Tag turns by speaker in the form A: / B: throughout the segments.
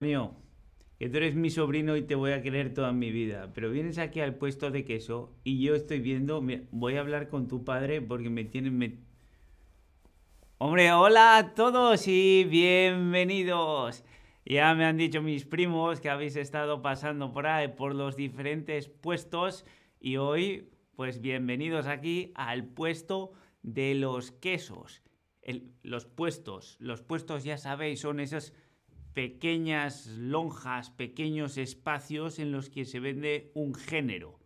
A: mío, que tú eres mi sobrino y te voy a querer toda mi vida, pero vienes aquí al puesto de queso y yo estoy viendo, voy a hablar con tu padre porque me tienen... Hombre, hola a todos y bienvenidos. Ya me han dicho mis primos que habéis estado pasando por ahí por los diferentes puestos y hoy, pues bienvenidos aquí al puesto de los quesos. El- los puestos, los puestos ya sabéis, son esas pequeñas lonjas, pequeños espacios en los que se vende un género.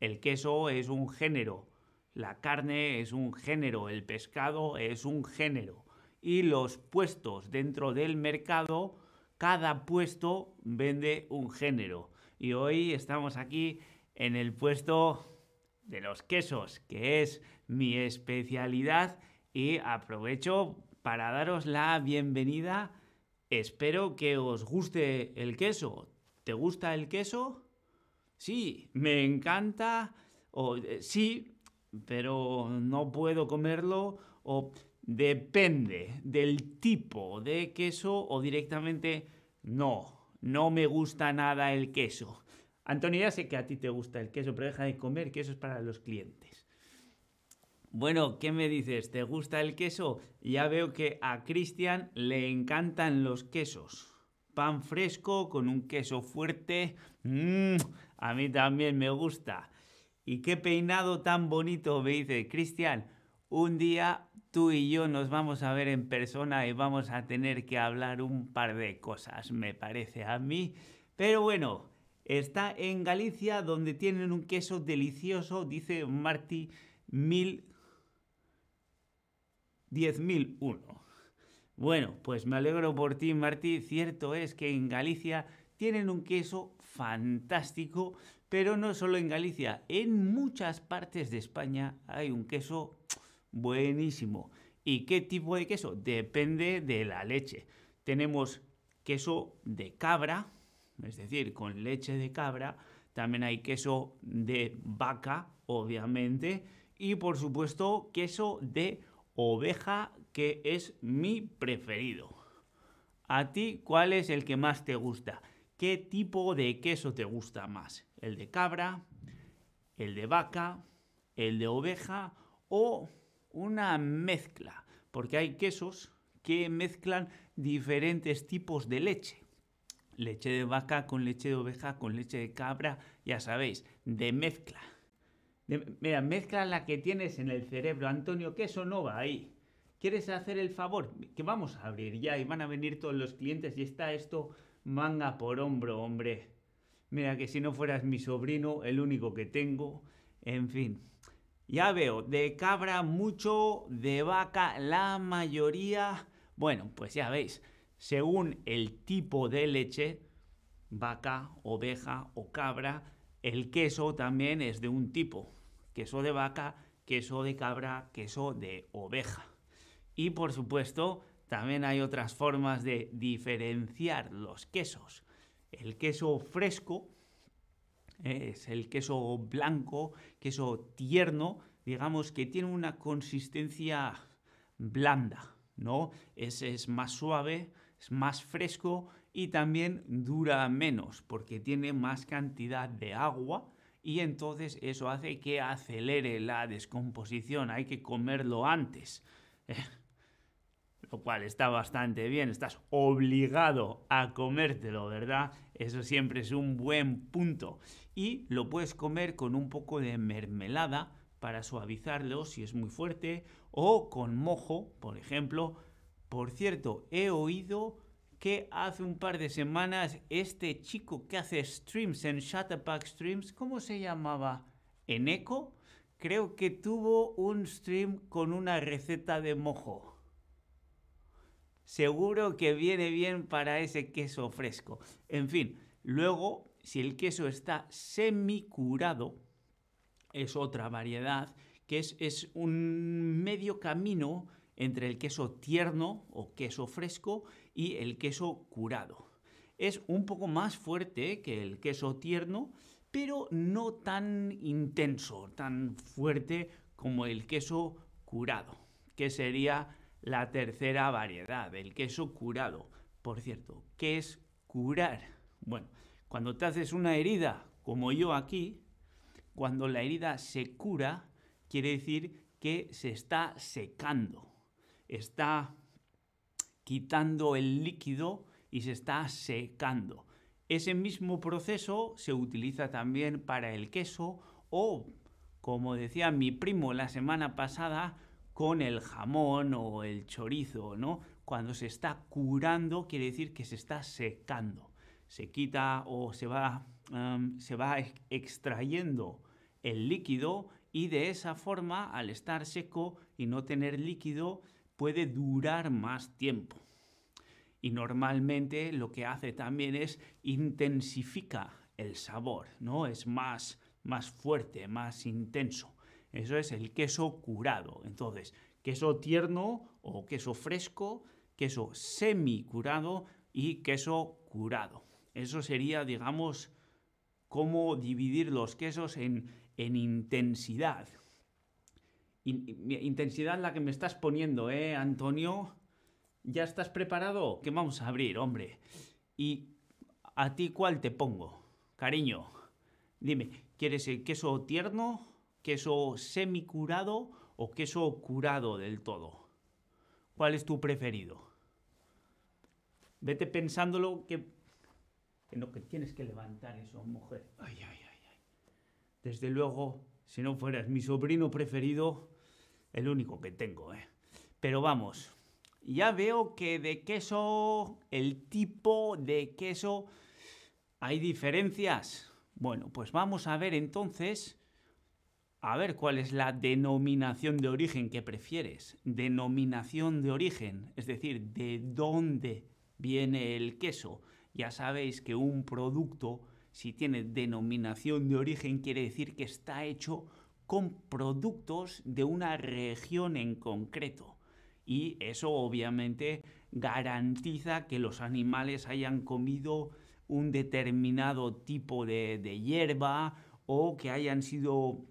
A: El queso es un género, la carne es un género, el pescado es un género. Y los puestos dentro del mercado, cada puesto vende un género. Y hoy estamos aquí en el puesto de los quesos, que es mi especialidad. Y aprovecho para daros la bienvenida. Espero que os guste el queso. ¿Te gusta el queso? Sí, me encanta. O eh, sí, pero no puedo comerlo. O depende del tipo de queso o directamente no, no me gusta nada el queso. Antonio, ya sé que a ti te gusta el queso, pero deja de comer, que eso es para los clientes. Bueno, ¿qué me dices? ¿Te gusta el queso? Ya veo que a Cristian le encantan los quesos. Pan fresco con un queso fuerte. Mm, a mí también me gusta. ¿Y qué peinado tan bonito? Me dice Cristian. Un día tú y yo nos vamos a ver en persona y vamos a tener que hablar un par de cosas, me parece a mí. Pero bueno, está en Galicia donde tienen un queso delicioso, dice Marty, mil 10.001. Bueno, pues me alegro por ti, Martí. Cierto es que en Galicia tienen un queso fantástico, pero no solo en Galicia, en muchas partes de España hay un queso buenísimo. ¿Y qué tipo de queso? Depende de la leche. Tenemos queso de cabra, es decir, con leche de cabra. También hay queso de vaca, obviamente. Y por supuesto, queso de oveja, que es mi preferido. ¿A ti cuál es el que más te gusta? ¿Qué tipo de queso te gusta más? ¿El de cabra? ¿El de vaca? ¿El de oveja? ¿O una mezcla? Porque hay quesos que mezclan diferentes tipos de leche. Leche de vaca con leche de oveja con leche de cabra, ya sabéis, de mezcla. Mira, mezcla la que tienes en el cerebro, Antonio, que eso no va ahí. ¿Quieres hacer el favor? Que vamos a abrir ya y van a venir todos los clientes y está esto manga por hombro, hombre. Mira que si no fueras mi sobrino, el único que tengo, en fin. Ya veo, de cabra mucho, de vaca la mayoría. Bueno, pues ya veis, según el tipo de leche, vaca, oveja o cabra, el queso también es de un tipo. Queso de vaca, queso de cabra, queso de oveja. Y por supuesto, también hay otras formas de diferenciar los quesos. El queso fresco es el queso blanco, queso tierno, digamos que tiene una consistencia blanda, ¿no? Es más suave, es más fresco y también dura menos porque tiene más cantidad de agua y entonces eso hace que acelere la descomposición. Hay que comerlo antes. Lo cual está bastante bien, estás obligado a comértelo, ¿verdad? Eso siempre es un buen punto. Y lo puedes comer con un poco de mermelada para suavizarlo si es muy fuerte, o con mojo, por ejemplo. Por cierto, he oído que hace un par de semanas este chico que hace streams en Shutterpack Streams, ¿cómo se llamaba? ¿Eneco? Creo que tuvo un stream con una receta de mojo. Seguro que viene bien para ese queso fresco. En fin, luego, si el queso está semicurado, es otra variedad que es, es un medio camino entre el queso tierno o queso fresco y el queso curado. Es un poco más fuerte que el queso tierno, pero no tan intenso, tan fuerte como el queso curado, que sería la tercera variedad, el queso curado. Por cierto, ¿qué es curar. Bueno, cuando te haces una herida, como yo aquí, cuando la herida se cura, quiere decir que se está secando, está quitando el líquido y se está secando. Ese mismo proceso se utiliza también para el queso o, como decía mi primo la semana pasada, con el jamón o el chorizo, ¿no? Cuando se está curando quiere decir que se está secando. Se quita o se va, em, se va extrayendo el líquido y de esa forma, al estar seco y no tener líquido, puede durar más tiempo y normalmente lo que hace también es intensifica el sabor, ¿no? Es más, más fuerte, más intenso. Eso es el queso curado. Entonces, queso tierno o queso fresco, queso semi curado y queso curado. Eso sería, digamos, cómo dividir los quesos en, en intensidad. Intensidad la que me estás poniendo, ¿eh, Antonio? ¿Ya estás preparado? ¿Qué vamos a abrir, hombre? ¿Y a ti cuál te pongo? Cariño, dime, ¿quieres el queso tierno, queso semicurado o queso curado del todo? ¿Cuál es tu preferido? Vete pensándolo que... Que no, que tienes que levantar eso, mujer. Ay, ay, ay, ay. Desde luego, si no fueras mi sobrino preferido, el único que tengo, ¿eh? Pero vamos, ya veo que de queso, el tipo de queso, hay diferencias. Bueno, pues vamos a ver entonces, a ver cuál es la denominación de origen que prefieres. Denominación de origen, es decir, de dónde viene el queso. Ya sabéis que un producto, si tiene denominación de origen, quiere decir que está hecho con productos de una región en concreto y eso obviamente garantiza que los animales hayan comido un determinado tipo de, hierba o que hayan sido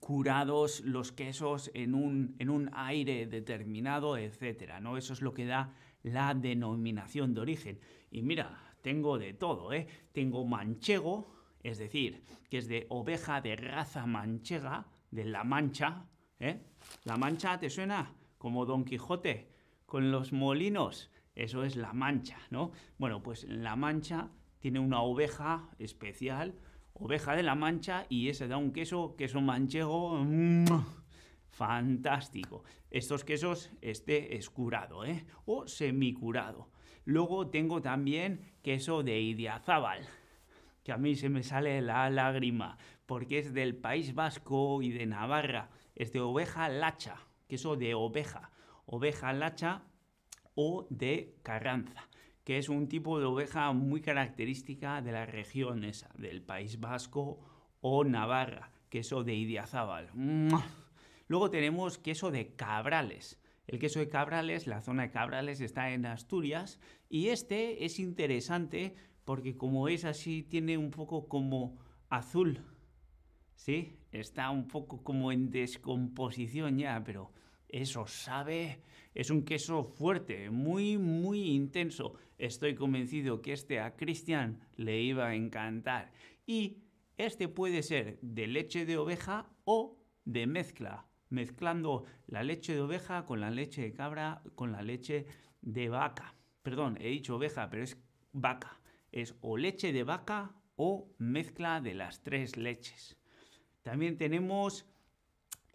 A: curados los quesos en un, en un aire determinado, etc. ¿no? Eso es lo que da la denominación de origen. Y mira, tengo de todo, ¿eh? Tengo manchego, es decir, que es de oveja de raza manchega, de La Mancha, ¿eh? ¿La Mancha te suena? como Don Quijote con los molinos. Eso es la mancha, ¿no? Bueno, pues la mancha tiene una oveja especial, oveja de la mancha, y ese da un queso, queso manchego, mm, fantástico. Estos quesos, este es curado, ¿eh? O semicurado. Luego tengo también queso de Idiazábal, que a mí se me sale la lágrima, porque es del País Vasco y de Navarra, es de oveja lacha, queso de oveja, oveja lacha o de Carranza, que es un tipo de oveja muy característica de la región esa, del País Vasco o Navarra, queso de Idiazábal. Luego tenemos queso de Cabrales. El queso de Cabrales, la zona de Cabrales está en Asturias y este es interesante porque como es así, tiene un poco como azul, ¿sí? Está un poco como en descomposición ya, pero eso sabe, es un queso fuerte, muy, muy intenso. Estoy convencido que este a Cristian le iba a encantar. Y este puede ser de leche de oveja o de mezcla, mezclando la leche de oveja con la leche de cabra, con la leche de vaca. Perdón, he dicho oveja, pero es vaca. Es o leche de vaca o mezcla de las tres leches. También tenemos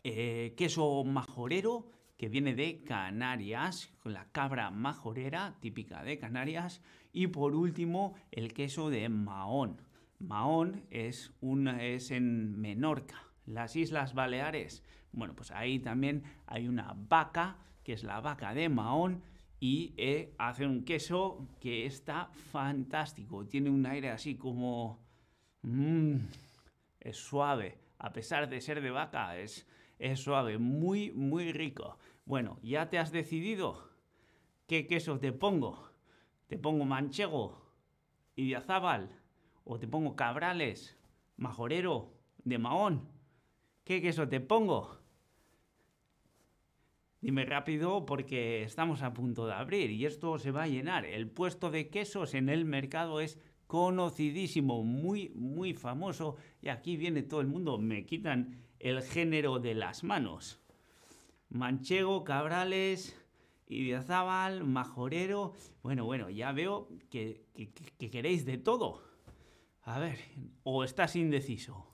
A: eh, queso majorero, que viene de Canarias, con la cabra majorera, típica de Canarias. Y por último, el queso de Mahón. Mahón es, es en Menorca, las Islas Baleares. Bueno, pues ahí también hay una vaca, que es la vaca de Mahón, y eh, hace un queso que está fantástico. Tiene un aire así como... Mmm, es suave. A pesar de ser de vaca, es, es suave, muy, muy rico. Bueno, ¿ya te has decidido qué queso te pongo? ¿Te pongo manchego azabal? ¿O te pongo cabrales, majorero, de mahón? ¿Qué queso te pongo? Dime rápido porque estamos a punto de abrir y esto se va a llenar. El puesto de quesos en el mercado es conocidísimo, muy, muy famoso y aquí viene todo el mundo. Me quitan el género de las manos. Manchego, Cabrales, Idiazábal, Majorero. Bueno, bueno, ya veo que, que queréis de todo. A ver, o estás indeciso.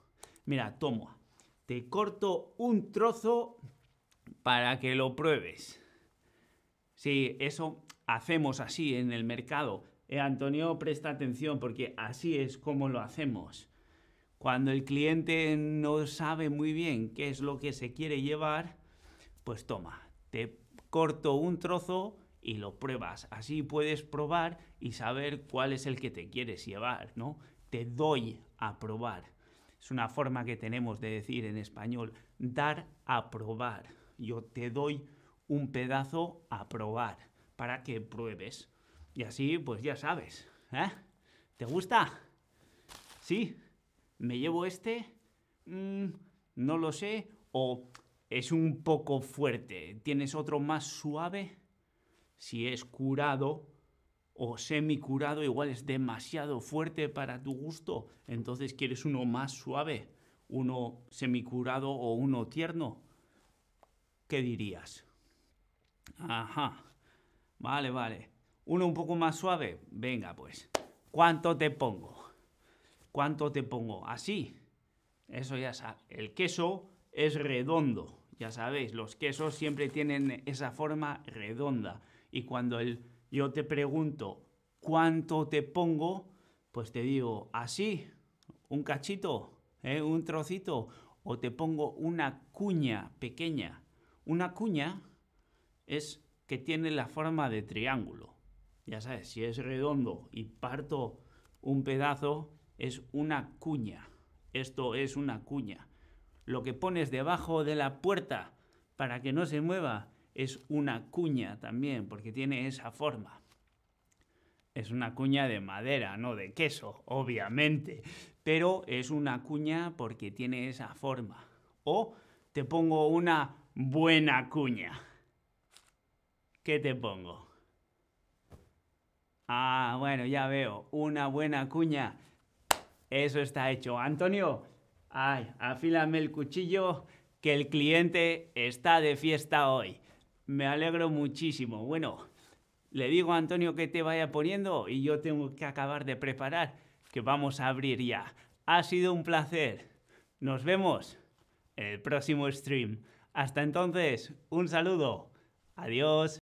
A: Mira, toma, te corto un trozo para que lo pruebes. Sí, eso hacemos así en el mercado. Eh, Antonio, presta atención porque así es como lo hacemos. Cuando el cliente no sabe muy bien qué es lo que se quiere llevar, pues toma, te corto un trozo y lo pruebas. Así puedes probar y saber cuál es el que te quieres llevar, ¿no? Te doy a probar. Es una forma que tenemos de decir en español, dar a probar. Yo te doy un pedazo a probar para que pruebes. Y así, pues ya sabes. ¿eh? ¿Te gusta? ¿Sí? ¿Me llevo este? Mm, no lo sé. ¿O es un poco fuerte? ¿Tienes otro más suave? Si es curado, o semicurado igual es demasiado fuerte para tu gusto, entonces quieres uno más suave, uno semicurado o uno tierno. ¿Qué dirías? Ajá. Vale, vale. Uno un poco más suave. Venga, pues. ¿Cuánto te pongo? ¿Cuánto te pongo? Así. Eso ya sabes. El queso es redondo. Ya sabéis, los quesos siempre tienen esa forma redonda. Y cuando el yo te pregunto cuánto te pongo, pues te digo así, un cachito, ¿eh? un trocito, o te pongo una cuña pequeña. Una cuña es que tiene la forma de triángulo. Ya sabes, si es redondo y parto un pedazo, es una cuña. Esto es una cuña. Lo que pones debajo de la puerta para que no se mueva es una cuña también, porque tiene esa forma. Es una cuña de madera, no de queso, obviamente, pero es una cuña porque tiene esa forma. O te pongo una buena cuña. ¿Qué te pongo? Ah, bueno, ya veo, una buena cuña. Eso está hecho. Antonio, ay, afílame el cuchillo que el cliente está de fiesta hoy. Me alegro muchísimo. Bueno, le digo a Antonio que te vaya poniendo y yo tengo que acabar de preparar, que vamos a abrir ya. Ha sido un placer. Nos vemos en el próximo stream. Hasta entonces, un saludo. Adiós.